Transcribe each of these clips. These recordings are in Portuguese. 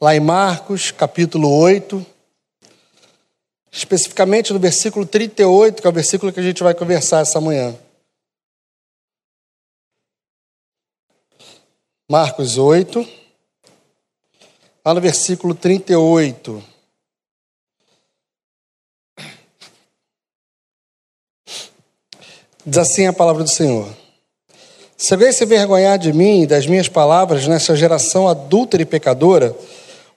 lá em Marcos, capítulo 8, especificamente no versículo 38, que é o versículo que a gente vai conversar essa manhã. Marcos 8, lá no versículo 38. Diz assim a palavra do Senhor. Se alguém se vergonhar de mim e das minhas palavras nessa geração adúltera e pecadora,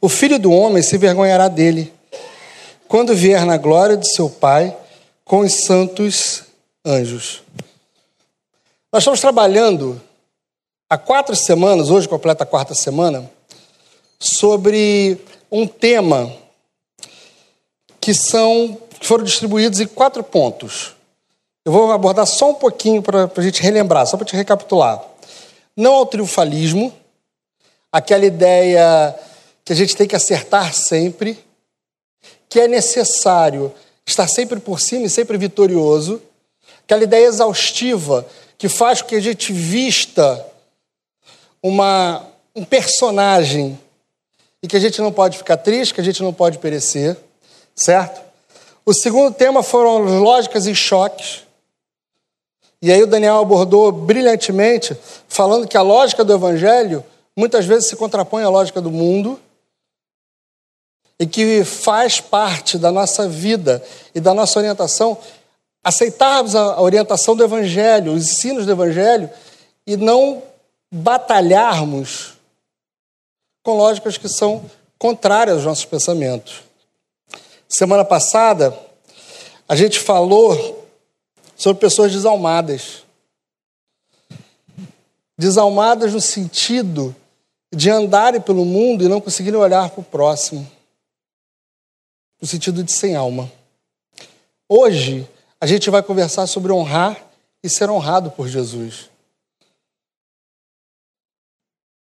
o filho do homem se vergonhará dele, quando vier na glória de seu Pai com os santos anjos. Nós estamos trabalhando há quatro semanas, hoje completa a quarta semana, sobre um tema que são que foram distribuídos em quatro pontos. Eu vou abordar só um pouquinho para a gente relembrar, só para te recapitular. Não ao triunfalismo, aquela ideia que a gente tem que acertar sempre, que é necessário estar sempre por cima e sempre vitorioso, aquela ideia exaustiva que faz com que a gente vista uma, um personagem e que a gente não pode ficar triste, que a gente não pode perecer, certo? O segundo tema foram lógicas e choques. E aí o Daniel abordou brilhantemente, falando que a lógica do evangelho muitas vezes se contrapõe à lógica do mundo e que faz parte da nossa vida e da nossa orientação aceitarmos a orientação do evangelho, os ensinos do evangelho e não batalharmos com lógicas que são contrárias aos nossos pensamentos. Semana passada, a gente falou sobre pessoas desalmadas. Desalmadas no sentido de andarem pelo mundo e não conseguirem olhar para o próximo. No sentido de sem alma. Hoje, a gente vai conversar sobre honrar e ser honrado por Jesus.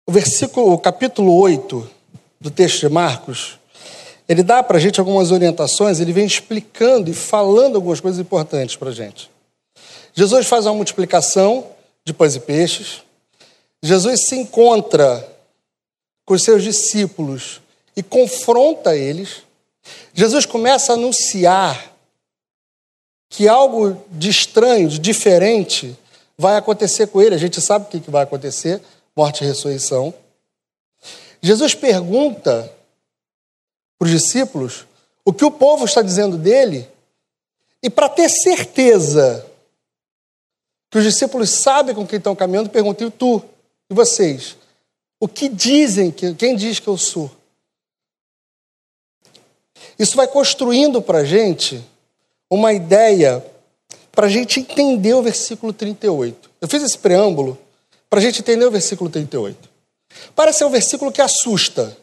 O versículo, o capítulo 8 do texto de Marcos, ele dá para a gente algumas orientações, ele vem explicando e falando algumas coisas importantes para a gente. Jesus faz uma multiplicação de pães e peixes. Jesus se encontra com os seus discípulos e confronta eles. Jesus começa a anunciar que algo de estranho, de diferente, vai acontecer com ele. A gente sabe o que vai acontecer: morte e ressurreição. Jesus pergunta para os discípulos o que o povo está dizendo dele, e para ter certeza que os discípulos sabem com quem estão caminhando, perguntam, e tu? E vocês? O que dizem, que, quem diz que eu sou? Isso vai construindo para a gente uma ideia para a gente entender o versículo 38. Eu fiz esse preâmbulo para a gente entender o versículo 38. Parece um versículo que assusta.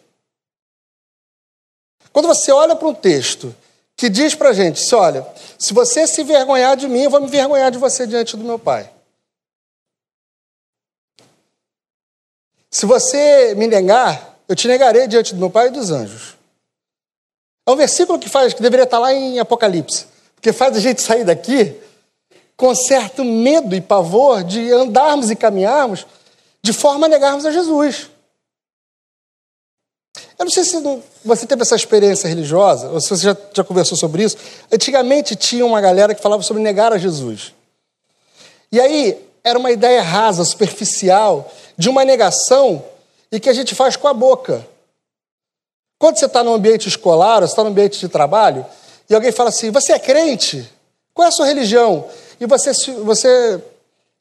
Quando você olha para um texto que diz para a gente: se olha, se você se envergonhar de mim, eu vou me envergonhar de você diante do meu Pai. Se você me negar, eu te negarei diante do meu Pai e dos anjos. É um versículo que faz, que deveria estar lá em Apocalipse, porque faz a gente sair daqui com certo medo e pavor de andarmos e caminharmos de forma a negarmos a Jesus. Eu não sei se você teve essa experiência religiosa, ou se você já, já conversou sobre isso. Antigamente tinha uma galera que falava sobre negar a Jesus. E aí era uma ideia rasa, superficial, de uma negação e que a gente faz com a boca. Quando você está no ambiente escolar, ou está no ambiente de trabalho, e alguém fala assim: Você é crente? Qual é a sua religião? E você, você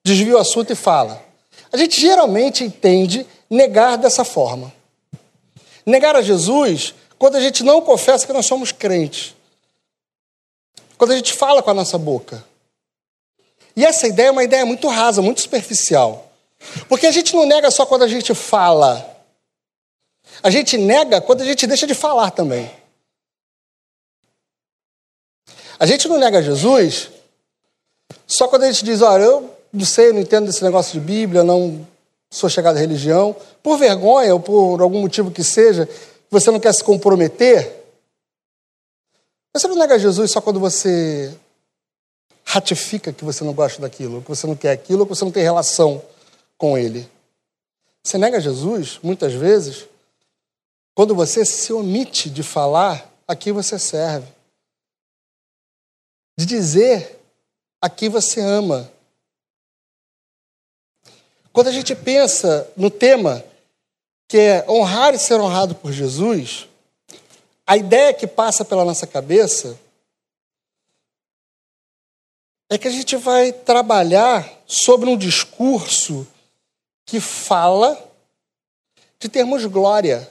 desvia o assunto e fala. A gente geralmente entende negar dessa forma. Negar a Jesus quando a gente não confessa que nós somos crentes. Quando a gente fala com a nossa boca. E essa ideia é uma ideia muito rasa, muito superficial. Porque a gente não nega só quando a gente fala. A gente nega quando a gente deixa de falar também. A gente não nega Jesus só quando a gente diz, olha, eu não sei, eu não entendo desse negócio de Bíblia, não sou chegado à religião, por vergonha ou por algum motivo que seja, você não quer se comprometer, você não nega Jesus só quando você ratifica que você não gosta daquilo, que você não quer aquilo, que você não tem relação com ele. Você nega Jesus, muitas vezes, quando você se omite de falar a quem você serve, de dizer a quem você ama. Quando a gente pensa no tema que é honrar e ser honrado por Jesus, a ideia que passa pela nossa cabeça é que a gente vai trabalhar sobre um discurso que fala de termos glória,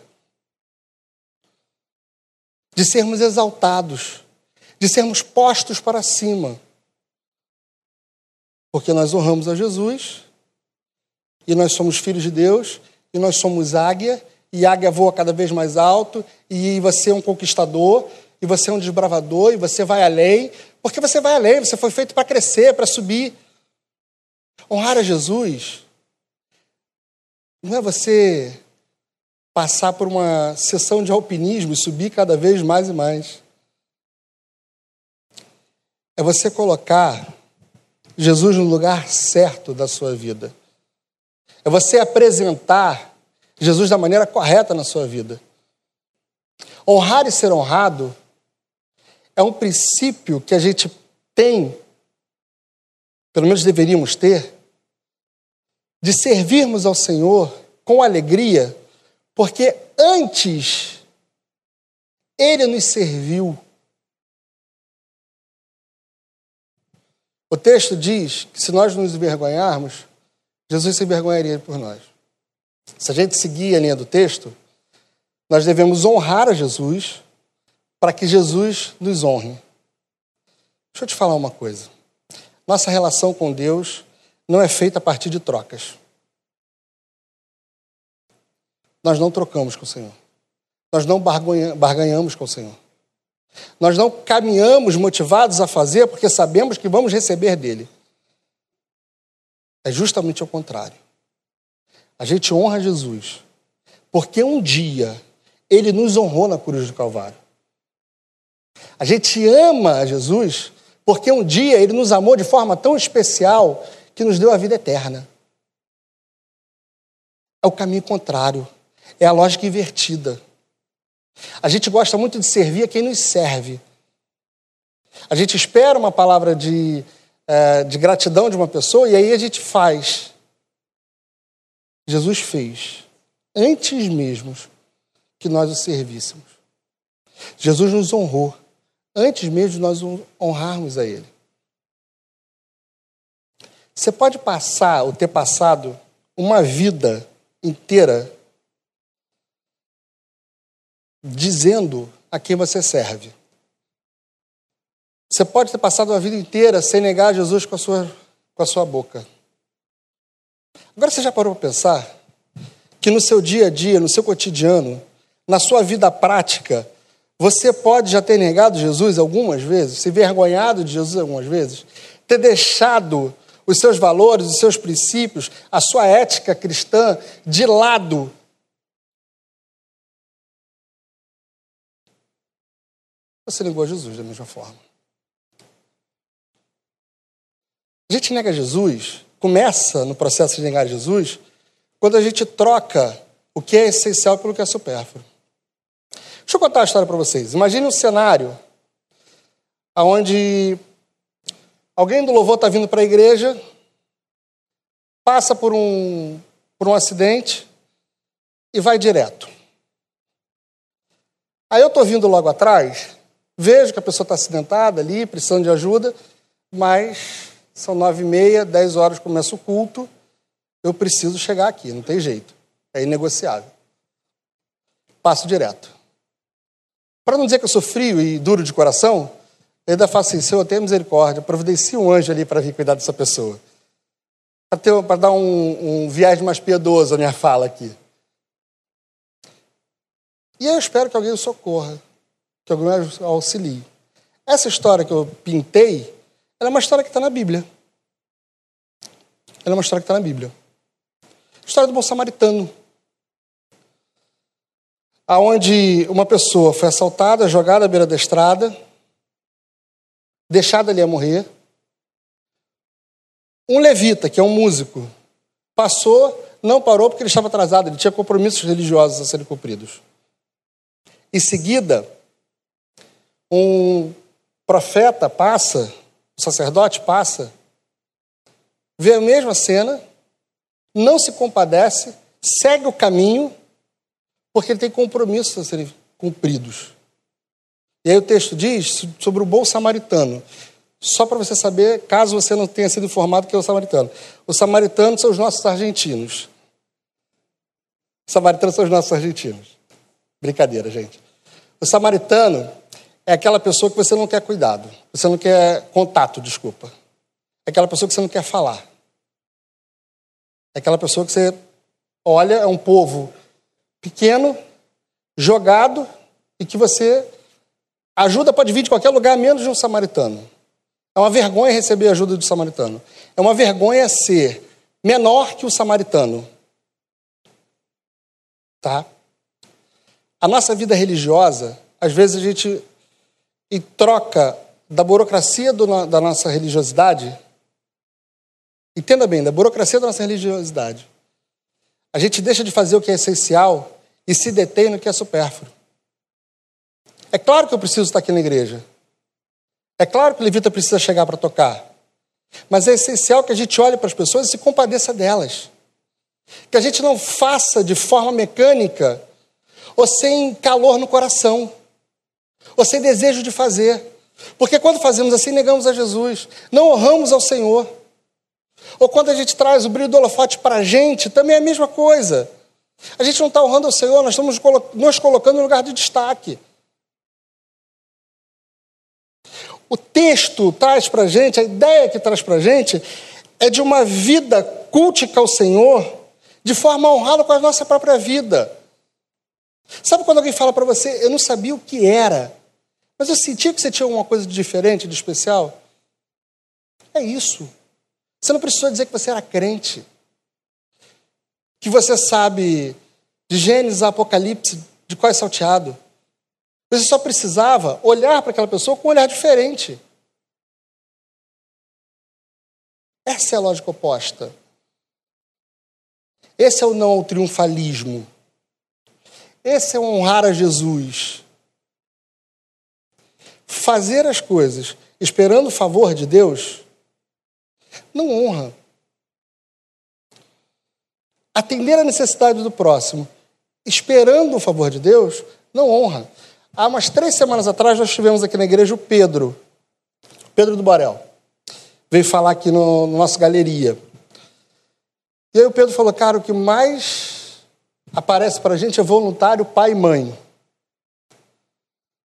de sermos exaltados, de sermos postos para cima. Porque nós honramos a Jesus, e nós somos filhos de Deus, e nós somos águia, e águia voa cada vez mais alto, e você é um conquistador, e você é um desbravador, e você vai além, porque você vai além, você foi feito para crescer, para subir. Honrar a Jesus não é você passar por uma sessão de alpinismo e subir cada vez mais e mais. É você colocar Jesus no lugar certo da sua vida. É você apresentar Jesus da maneira correta na sua vida. Honrar e ser honrado é um princípio que a gente tem, pelo menos deveríamos ter, de servirmos ao Senhor com alegria porque antes ele nos serviu. O texto diz que se nós nos envergonharmos, Jesus se envergonharia por nós. Se a gente seguir a linha do texto, nós devemos honrar a Jesus para que Jesus nos honre. Deixa eu te falar uma coisa. Nossa relação com Deus não é feita a partir de trocas nós não trocamos com o Senhor. Nós não barganhamos com o Senhor. Nós não caminhamos motivados a fazer porque sabemos que vamos receber dele. É justamente o contrário. A gente honra Jesus porque um dia ele nos honrou na cruz do Calvário. A gente ama Jesus porque um dia ele nos amou de forma tão especial que nos deu a vida eterna. É o caminho contrário. É a lógica invertida. A gente gosta muito de servir a quem nos serve. A gente espera uma palavra de, é, de gratidão de uma pessoa e aí a gente faz. Jesus fez antes mesmo que nós o servíssemos. Jesus nos honrou antes mesmo de nós honrarmos a Ele. Você pode passar ou ter passado uma vida inteira dizendo a quem você serve. Você pode ter passado a vida inteira sem negar Jesus com a sua, com a sua boca. Agora você já parou para pensar que no seu dia a dia, no seu cotidiano, na sua vida prática, você pode já ter negado Jesus algumas vezes, se vergonhado de Jesus algumas vezes, ter deixado os seus valores, os seus princípios, a sua ética cristã de lado Você negou a Jesus da mesma forma. A gente nega Jesus, começa no processo de negar Jesus, quando a gente troca o que é essencial pelo que é supérfluo. Deixa eu contar uma história para vocês. Imagine um cenário onde alguém do louvor está vindo para a igreja, passa por um, por um acidente e vai direto. Aí eu estou vindo logo atrás Vejo que a pessoa está acidentada ali, precisando de ajuda, mas são nove e meia, dez horas começa o culto, eu preciso chegar aqui, não tem jeito. É inegociável. Passo direto. Para não dizer que eu sou frio e duro de coração, eu ainda faço assim, Senhor, tenha misericórdia, providencie um anjo ali para vir cuidar dessa pessoa. Para dar um, um viagem mais piedoso a minha fala aqui. E eu espero que alguém socorra que alguém auxilie. Essa história que eu pintei, é uma história que está na Bíblia. Ela é uma história que está na Bíblia. História do bom samaritano. Aonde uma pessoa foi assaltada, jogada à beira da estrada, deixada ali a morrer. Um levita, que é um músico, passou, não parou porque ele estava atrasado, ele tinha compromissos religiosos a serem cumpridos. Em seguida, um profeta passa, o sacerdote passa, vê a mesma cena, não se compadece, segue o caminho, porque ele tem compromissos a serem cumpridos. E aí o texto diz sobre o bom samaritano. Só para você saber, caso você não tenha sido informado que é o samaritano. Os samaritanos são os nossos argentinos. Os samaritanos são os nossos argentinos. Brincadeira, gente. O samaritano é aquela pessoa que você não quer cuidado, você não quer contato, desculpa. É aquela pessoa que você não quer falar. É aquela pessoa que você olha, é um povo pequeno, jogado, e que você ajuda pode vir de qualquer lugar, menos de um samaritano. É uma vergonha receber ajuda do samaritano. É uma vergonha ser menor que o samaritano. Tá? A nossa vida religiosa, às vezes a gente em troca da burocracia do, da nossa religiosidade, entenda bem, da burocracia da nossa religiosidade, a gente deixa de fazer o que é essencial e se detém no que é supérfluo. É claro que eu preciso estar aqui na igreja. É claro que o levita precisa chegar para tocar. Mas é essencial que a gente olhe para as pessoas e se compadeça delas. Que a gente não faça de forma mecânica ou sem calor no coração ou sem desejo de fazer. Porque quando fazemos assim, negamos a Jesus, não honramos ao Senhor. Ou quando a gente traz o brilho do holofote para a gente, também é a mesma coisa. A gente não está honrando ao Senhor, nós estamos nos colocando no lugar de destaque. O texto traz para a gente, a ideia que traz para a gente, é de uma vida cultica ao Senhor de forma honrada com a nossa própria vida. Sabe quando alguém fala para você, eu não sabia o que era, mas eu sentia que você tinha alguma coisa de diferente, de especial. É isso. Você não precisou dizer que você era crente. Que você sabe de Gênesis a Apocalipse, de qual é salteado. Você só precisava olhar para aquela pessoa com um olhar diferente. Essa é a lógica oposta. Esse é o não ao triunfalismo. Esse é o honrar a Jesus fazer as coisas esperando o favor de Deus não honra. Atender a necessidade do próximo esperando o favor de Deus não honra. Há umas três semanas atrás nós tivemos aqui na igreja o Pedro, Pedro do Borel. Veio falar aqui no, no nosso galeria. E aí o Pedro falou, cara, o que mais aparece para a gente é voluntário, pai e mãe.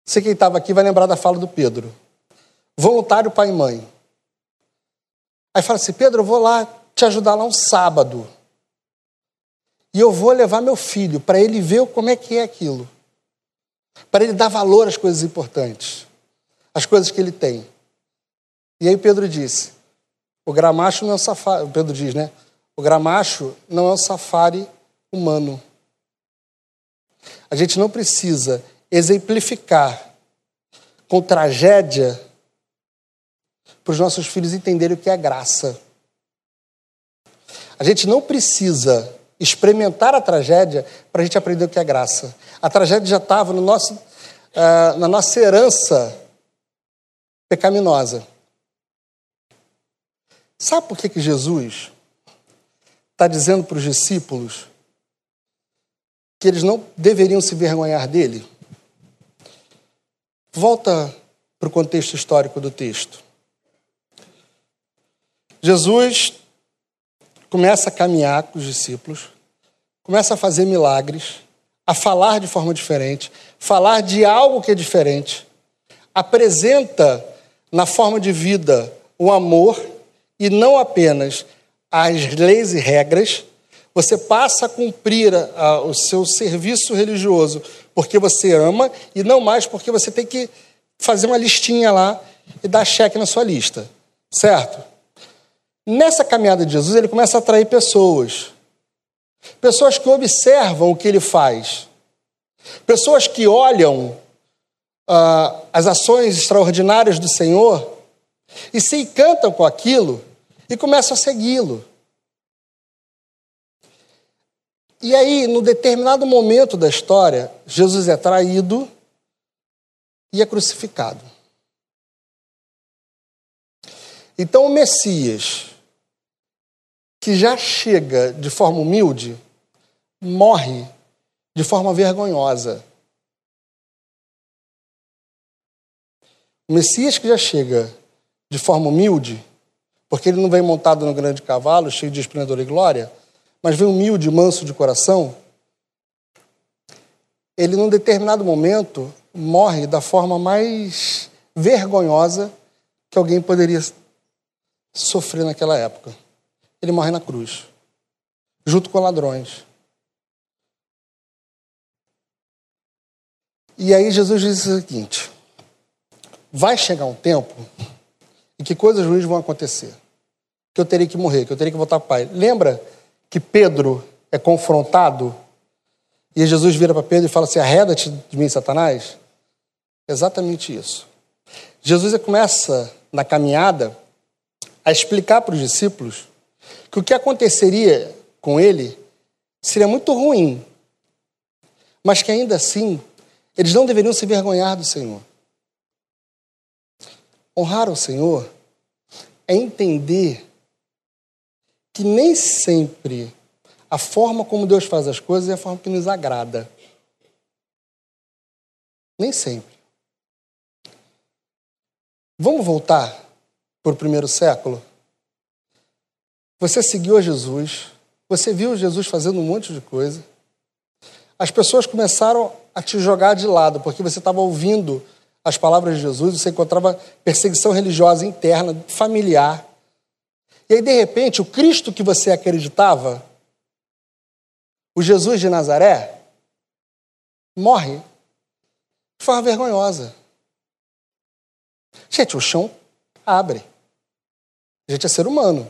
Você quem estava aqui vai lembrar da fala do Pedro. Voluntário pai e mãe. Aí fala assim: Pedro, eu vou lá te ajudar lá um sábado. E eu vou levar meu filho para ele ver como é que é aquilo. Para ele dar valor às coisas importantes, às coisas que ele tem. E aí Pedro disse: o gramacho não é um safari. Pedro diz, né? O gramacho não é um safari humano. A gente não precisa exemplificar com tragédia para os nossos filhos entenderem o que é graça. A gente não precisa experimentar a tragédia para a gente aprender o que é graça. A tragédia já estava no nosso, uh, na nossa herança pecaminosa. Sabe por que, que Jesus está dizendo para os discípulos que eles não deveriam se vergonhar dele? Volta para o contexto histórico do texto. Jesus começa a caminhar com os discípulos, começa a fazer milagres, a falar de forma diferente, falar de algo que é diferente, apresenta na forma de vida o amor e não apenas as leis e regras, você passa a cumprir a, a, o seu serviço religioso porque você ama e não mais porque você tem que fazer uma listinha lá e dar cheque na sua lista, certo? Nessa caminhada de Jesus, ele começa a atrair pessoas. Pessoas que observam o que ele faz. Pessoas que olham uh, as ações extraordinárias do Senhor e se encantam com aquilo e começam a segui-lo. E aí, no determinado momento da história, Jesus é traído e é crucificado. Então o Messias, que já chega de forma humilde, morre de forma vergonhosa. O Messias que já chega de forma humilde, porque ele não vem montado no grande cavalo, cheio de esplendor e glória, mas vem humilde, manso de coração, ele num determinado momento morre da forma mais vergonhosa que alguém poderia sofrer naquela época. Ele morre na cruz, junto com ladrões. E aí Jesus diz o seguinte: vai chegar um tempo em que coisas ruins vão acontecer. Que eu terei que morrer, que eu terei que voltar para o Pai. Lembra que Pedro é confrontado e Jesus vira para Pedro e fala assim: arreda-te de mim, Satanás? Exatamente isso. Jesus começa na caminhada a explicar para os discípulos que o que aconteceria com ele seria muito ruim, mas que ainda assim eles não deveriam se vergonhar do Senhor. Honrar o Senhor é entender que nem sempre a forma como Deus faz as coisas é a forma que nos agrada. Nem sempre. Vamos voltar para o primeiro século? Você seguiu Jesus, você viu Jesus fazendo um monte de coisa. As pessoas começaram a te jogar de lado, porque você estava ouvindo as palavras de Jesus, você encontrava perseguição religiosa interna, familiar. E aí, de repente, o Cristo que você acreditava, o Jesus de Nazaré, morre de forma vergonhosa. Gente, o chão abre. A gente é ser humano.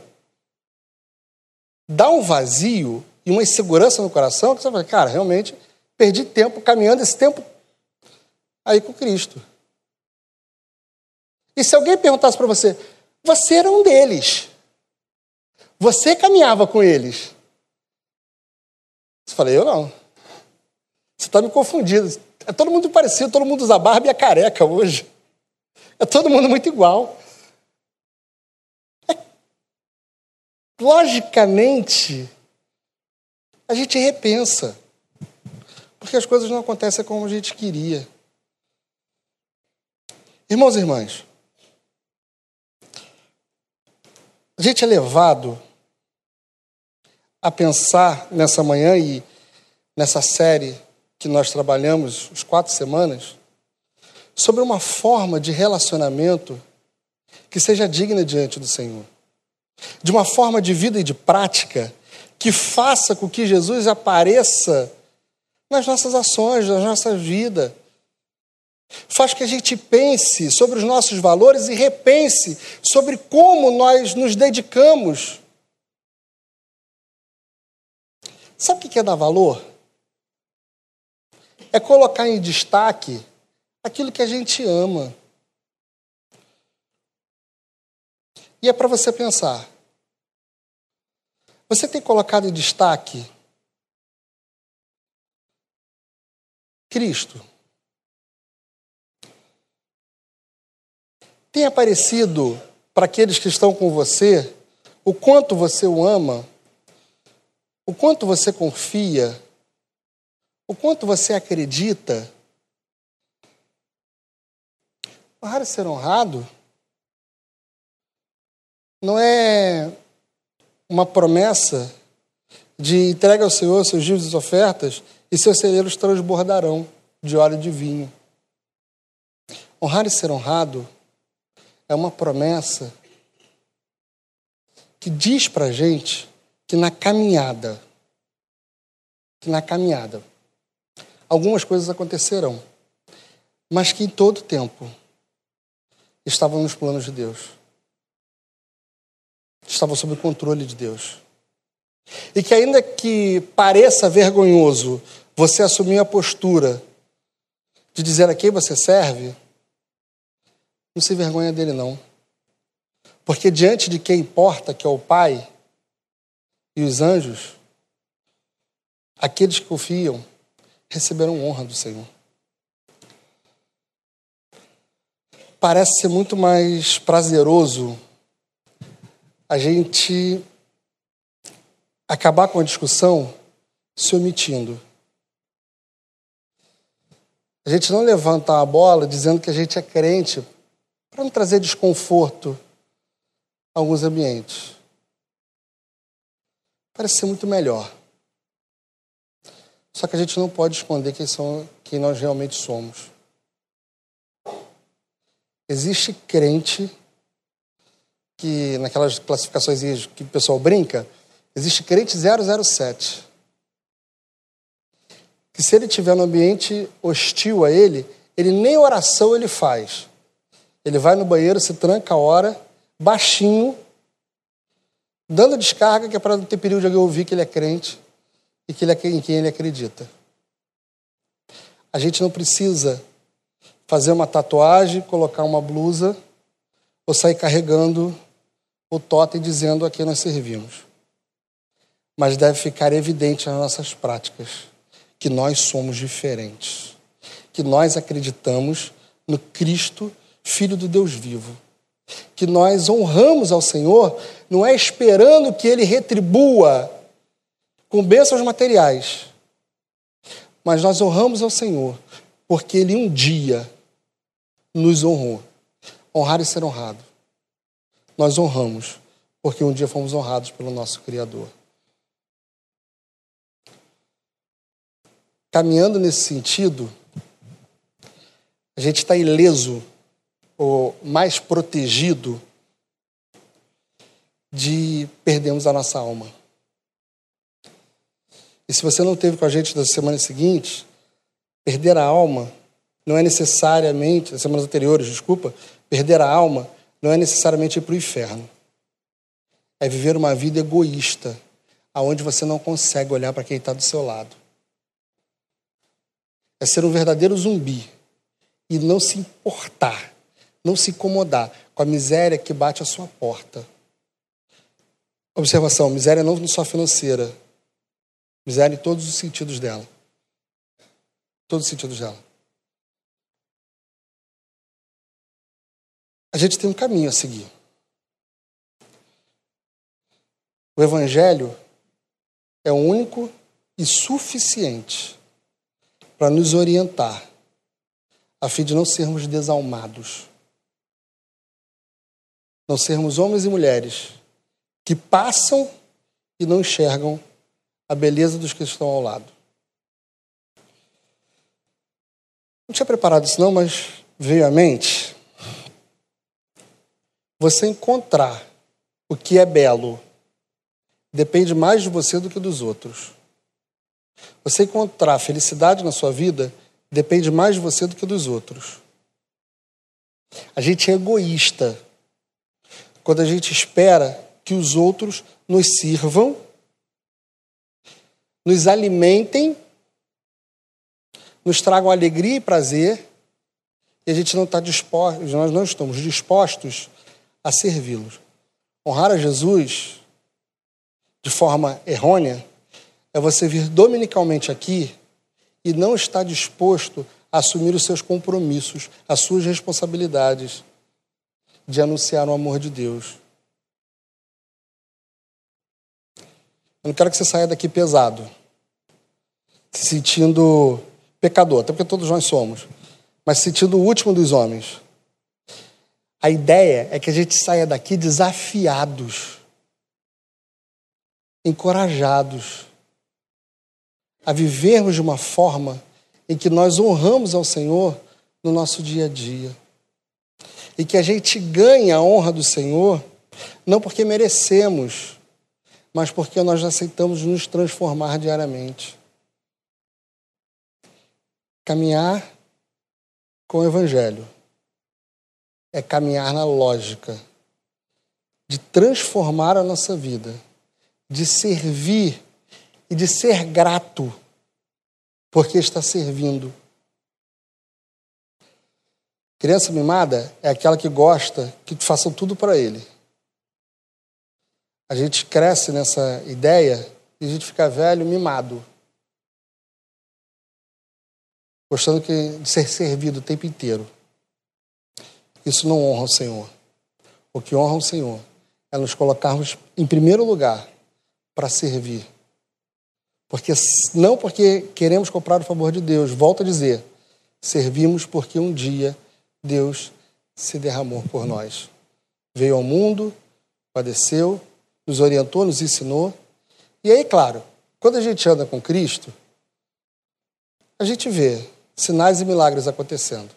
Dá um vazio e uma insegurança no coração que você fala, cara, realmente perdi tempo caminhando esse tempo aí com Cristo. E se alguém perguntasse para você, você era um deles, você caminhava com eles. Você falei, eu não. Você está me confundindo. É todo mundo parecido, todo mundo usa barba e é careca hoje. É todo mundo muito igual. É... Logicamente, a gente repensa. Porque as coisas não acontecem como a gente queria. Irmãos e irmãs, a gente é levado a pensar nessa manhã e nessa série que nós trabalhamos, os quatro semanas, sobre uma forma de relacionamento que seja digna diante do Senhor. De uma forma de vida e de prática que faça com que Jesus apareça nas nossas ações, nas nossas vidas. Faz que a gente pense sobre os nossos valores e repense sobre como nós nos dedicamos Sabe o que é dar valor? É colocar em destaque aquilo que a gente ama. E é para você pensar. Você tem colocado em destaque Cristo. Tem aparecido para aqueles que estão com você o quanto você o ama o quanto você confia, o quanto você acredita. Honrar e ser honrado não é uma promessa de entrega ao Senhor seus dívidas e ofertas e seus celeiros transbordarão de óleo de vinho. Honrar e ser honrado é uma promessa que diz para a gente que na caminhada, que na caminhada, algumas coisas acontecerão, mas que em todo tempo estavam nos planos de Deus, estavam sob o controle de Deus. E que ainda que pareça vergonhoso você assumir a postura de dizer a quem você serve, não se vergonha dele não. Porque diante de quem importa, que é o Pai, e os anjos, aqueles que confiam, receberão honra do Senhor. parece ser muito mais prazeroso a gente acabar com a discussão se omitindo. A gente não levanta a bola dizendo que a gente é crente para não trazer desconforto a alguns ambientes. Parece ser muito melhor. Só que a gente não pode esconder quem, são, quem nós realmente somos. Existe crente que, naquelas classificações que o pessoal brinca, existe crente 007 que se ele estiver no ambiente hostil a ele, ele nem oração ele faz. Ele vai no banheiro, se tranca a hora, baixinho, dando descarga, que é para não ter perigo de alguém ouvir que ele é crente e que ele é em quem ele acredita. A gente não precisa fazer uma tatuagem, colocar uma blusa ou sair carregando o totem dizendo a quem nós servimos. Mas deve ficar evidente nas nossas práticas que nós somos diferentes, que nós acreditamos no Cristo, Filho do Deus vivo, que nós honramos ao Senhor, não é esperando que Ele retribua com bênçãos materiais, mas nós honramos ao Senhor, porque Ele um dia nos honrou. Honrar e ser honrado. Nós honramos, porque um dia fomos honrados pelo nosso Criador. caminhando nesse sentido, a gente está ileso ou mais protegido de perdermos a nossa alma. E se você não teve com a gente na semana seguinte, perder a alma não é necessariamente, nas semanas anteriores, desculpa, perder a alma não é necessariamente ir para o inferno. É viver uma vida egoísta, aonde você não consegue olhar para quem está do seu lado é ser um verdadeiro zumbi e não se importar, não se incomodar com a miséria que bate à sua porta. Observação: miséria não só financeira, miséria em todos os sentidos dela. Todos os sentidos dela. A gente tem um caminho a seguir. O Evangelho é o único e suficiente para nos orientar, a fim de não sermos desalmados. Não sermos homens e mulheres que passam e não enxergam a beleza dos que estão ao lado. Não tinha preparado isso não, mas veio à mente. Você encontrar o que é belo depende mais de você do que dos outros. Você encontrar felicidade na sua vida depende mais de você do que dos outros. A gente é egoísta quando a gente espera que os outros nos sirvam, nos alimentem, nos tragam alegria e prazer, e a gente não está disposto, nós não estamos dispostos a servi-los. Honrar a Jesus de forma errônea é você vir dominicalmente aqui e não estar disposto a assumir os seus compromissos, as suas responsabilidades de anunciar o amor de Deus. Eu não quero que você saia daqui pesado, se sentindo pecador, até porque todos nós somos, mas se sentindo o último dos homens. A ideia é que a gente saia daqui desafiados, encorajados a vivermos de uma forma em que nós honramos ao Senhor no nosso dia a dia. E que a gente ganha a honra do Senhor não porque merecemos, mas porque nós aceitamos nos transformar diariamente. Caminhar com o Evangelho é caminhar na lógica de transformar a nossa vida, de servir e de ser grato porque está servindo. Criança mimada é aquela que gosta que façam tudo para ele. A gente cresce nessa ideia e a gente fica velho mimado. Gostando de ser servido o tempo inteiro. Isso não honra o Senhor. O que honra o Senhor é nos colocarmos em primeiro lugar para servir. Porque não porque queremos comprar o favor de Deus, volto a dizer, servimos porque um dia Deus se derramou por nós. Veio ao mundo, padeceu, nos orientou, nos ensinou. E aí, claro, quando a gente anda com Cristo, a gente vê sinais e milagres acontecendo.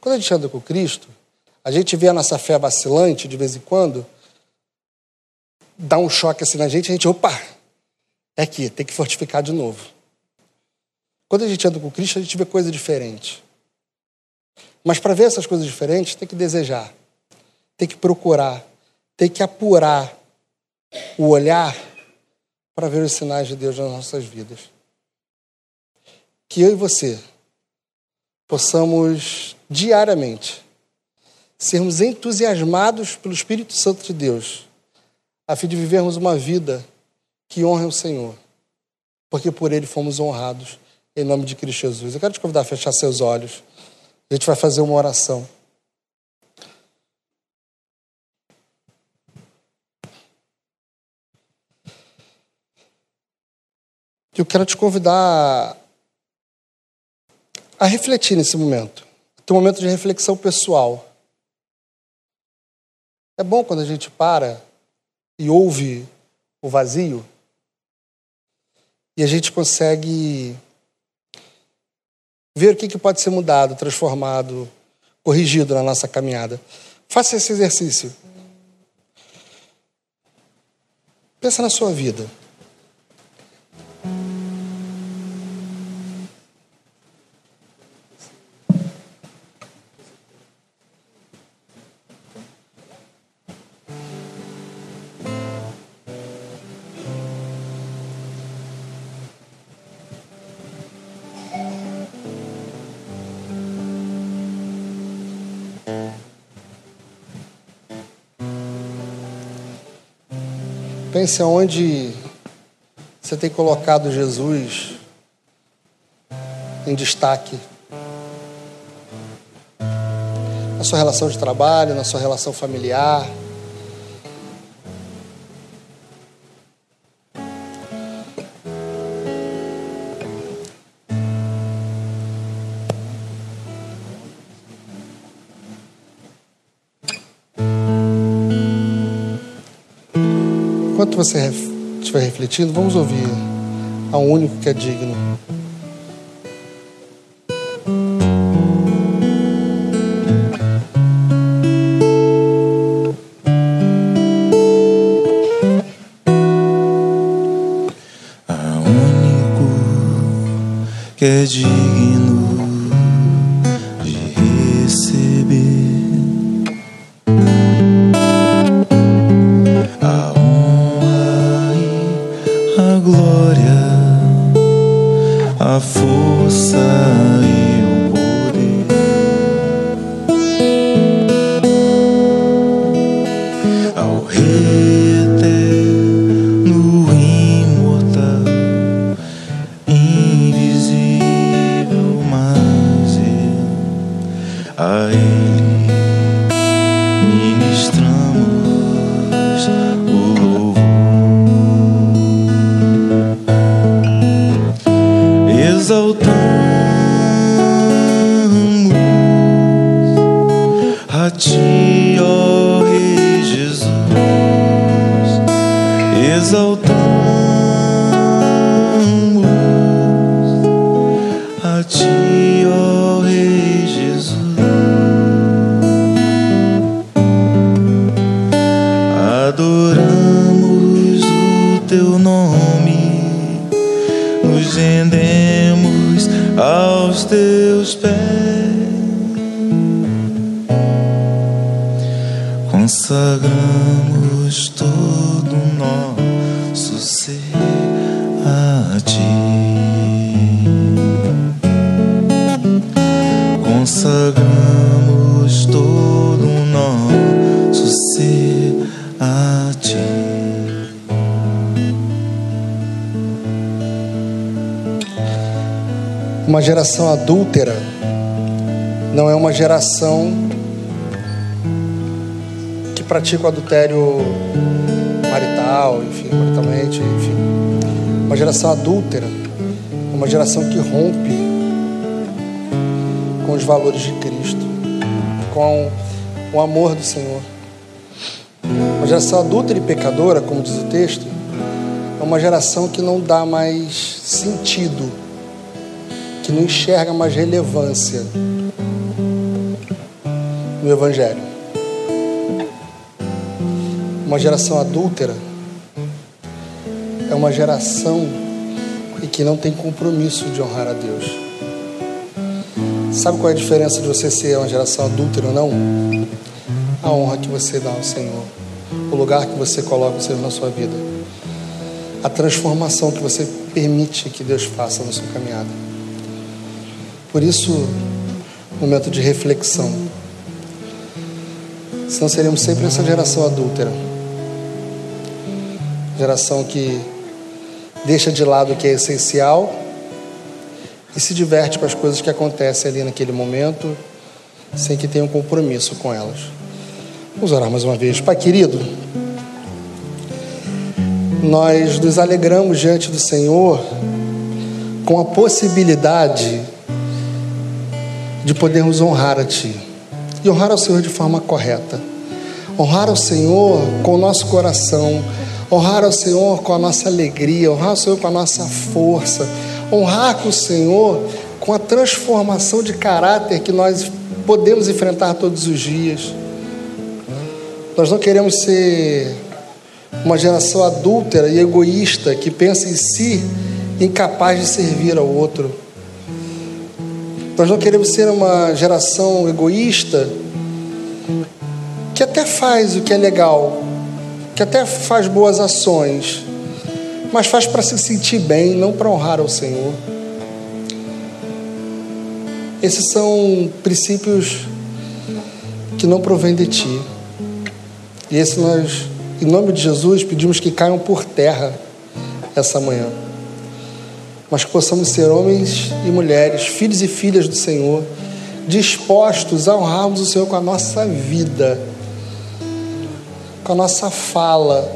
Quando a gente anda com Cristo, a gente vê a nossa fé vacilante de vez em quando, dá um choque assim na gente, a gente, opa, é aqui, tem que fortificar de novo. Quando a gente anda com Cristo, a gente vê coisa diferente. Mas para ver essas coisas diferentes, tem que desejar, tem que procurar, tem que apurar o olhar para ver os sinais de Deus nas nossas vidas. Que eu e você possamos diariamente sermos entusiasmados pelo Espírito Santo de Deus, a fim de vivermos uma vida que honre o Senhor, porque por Ele fomos honrados, em nome de Cristo Jesus. Eu quero te convidar a fechar seus olhos, a gente vai fazer uma oração. Eu quero te convidar a refletir nesse momento. Ter um momento de reflexão pessoal. É bom quando a gente para e ouve o vazio e a gente consegue ver o que pode ser mudado, transformado, corrigido na nossa caminhada. Faça esse exercício. Pensa na sua vida. Pense aonde você tem colocado Jesus em destaque. Na sua relação de trabalho, na sua relação familiar. Enquanto você estiver refletindo, vamos ouvir ao único que é digno. Exaltamos geração adúltera não é uma geração que pratica o adultério marital, enfim, maritalmente, enfim. Uma geração adúltera, uma geração que rompe com os valores de Cristo, com o amor do Senhor. Uma geração adúltera e pecadora, como diz o texto, é uma geração que não dá mais sentido, que não enxerga mais relevância no Evangelho. Uma geração adúltera é uma geração e que não tem compromisso de honrar a Deus. Sabe qual é a diferença de você ser uma geração adúltera ou não? A honra que você dá ao Senhor, o lugar que você coloca o Senhor na sua vida, a transformação que você permite que Deus faça na sua caminhada. Por isso, momento de reflexão. Senão seremos sempre essa geração adúltera. Geração que deixa de lado o que é essencial e se diverte com as coisas que acontecem ali naquele momento, sem que tenha um compromisso com elas. Vamos orar mais uma vez. Pai querido, nós nos alegramos diante do Senhor com a possibilidade de podermos honrar a Ti e honrar ao Senhor de forma correta. Honrar ao Senhor com o nosso coração, honrar ao Senhor com a nossa alegria, honrar ao Senhor com a nossa força, honrar com o Senhor com a transformação de caráter que nós podemos enfrentar todos os dias. Nós não queremos ser uma geração adúltera e egoísta que pensa em si incapaz de servir ao outro. Nós não queremos ser uma geração egoísta que até faz o que é legal, que até faz boas ações, mas faz para se sentir bem, não para honrar ao Senhor. Esses são princípios que não provêm de ti. E esse nós, em nome de Jesus, pedimos que caiam por terra essa manhã mas que possamos ser homens e mulheres, filhos e filhas do Senhor, dispostos a honrarmos o Senhor com a nossa vida, com a nossa fala,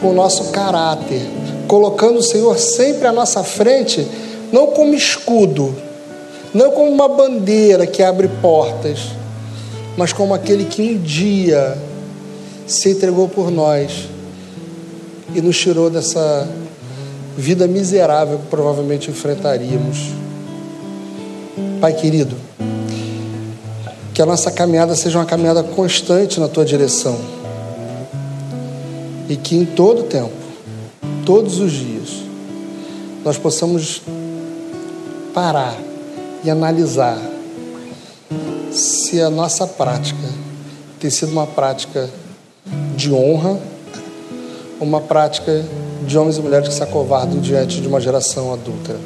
com o nosso caráter, colocando o Senhor sempre à nossa frente, não como escudo, não como uma bandeira que abre portas, mas como aquele que um dia se entregou por nós e nos tirou dessa vida miserável que provavelmente enfrentaríamos. Pai querido, que a nossa caminhada seja uma caminhada constante na tua direção. E que em todo tempo, todos os dias, nós possamos parar e analisar se a nossa prática tem sido uma prática de honra, uma prática de homens e mulheres que se acovardam diante de uma geração adúltera,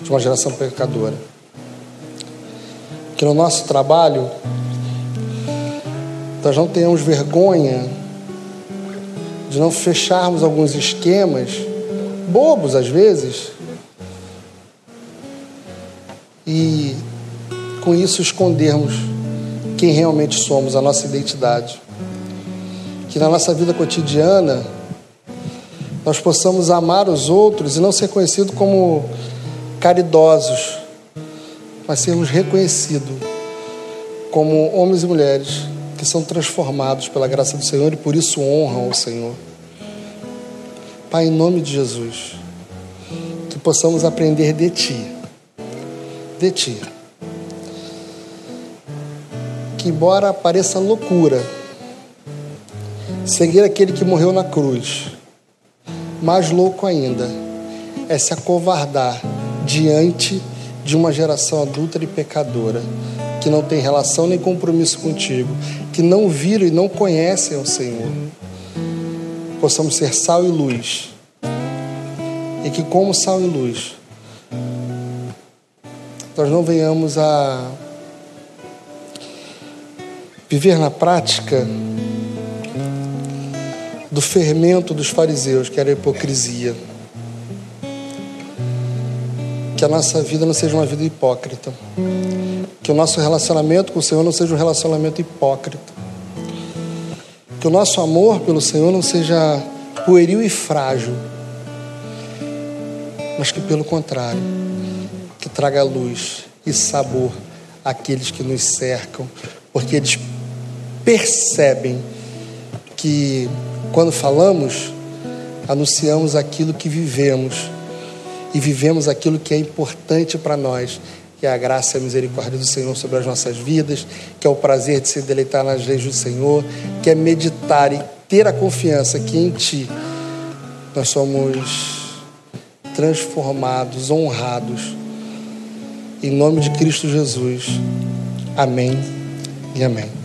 de uma geração pecadora. Que no nosso trabalho nós não tenhamos vergonha de não fecharmos alguns esquemas, bobos às vezes, e com isso escondermos quem realmente somos, a nossa identidade. Que na nossa vida cotidiana nós possamos amar os outros e não ser conhecidos como caridosos, mas sermos reconhecidos como homens e mulheres que são transformados pela graça do Senhor e por isso honram o Senhor. Pai, em nome de Jesus, que possamos aprender de Ti, de Ti. Que, embora pareça loucura, seguir aquele que morreu na cruz, mais louco ainda é se acovardar diante de uma geração adulta e pecadora que não tem relação nem compromisso contigo, que não viram e não conhecem o Senhor. Possamos ser sal e luz. E que, como sal e luz, nós não venhamos a viver na prática do fermento dos fariseus, que era a hipocrisia. Que a nossa vida não seja uma vida hipócrita, Que o nosso relacionamento com o Senhor não seja um relacionamento hipócrita. Que o nosso amor pelo Senhor não seja pueril e frágil, mas que pelo contrário, que traga luz e sabor àqueles que nos cercam, porque eles percebem que quando falamos, anunciamos aquilo que vivemos e vivemos aquilo que é importante para nós, que é a graça e a misericórdia do Senhor sobre as nossas vidas, que é o prazer de se deleitar nas leis do Senhor, que é meditar e ter a confiança que em Ti nós somos transformados, honrados. Em nome de Cristo Jesus. Amém e amém.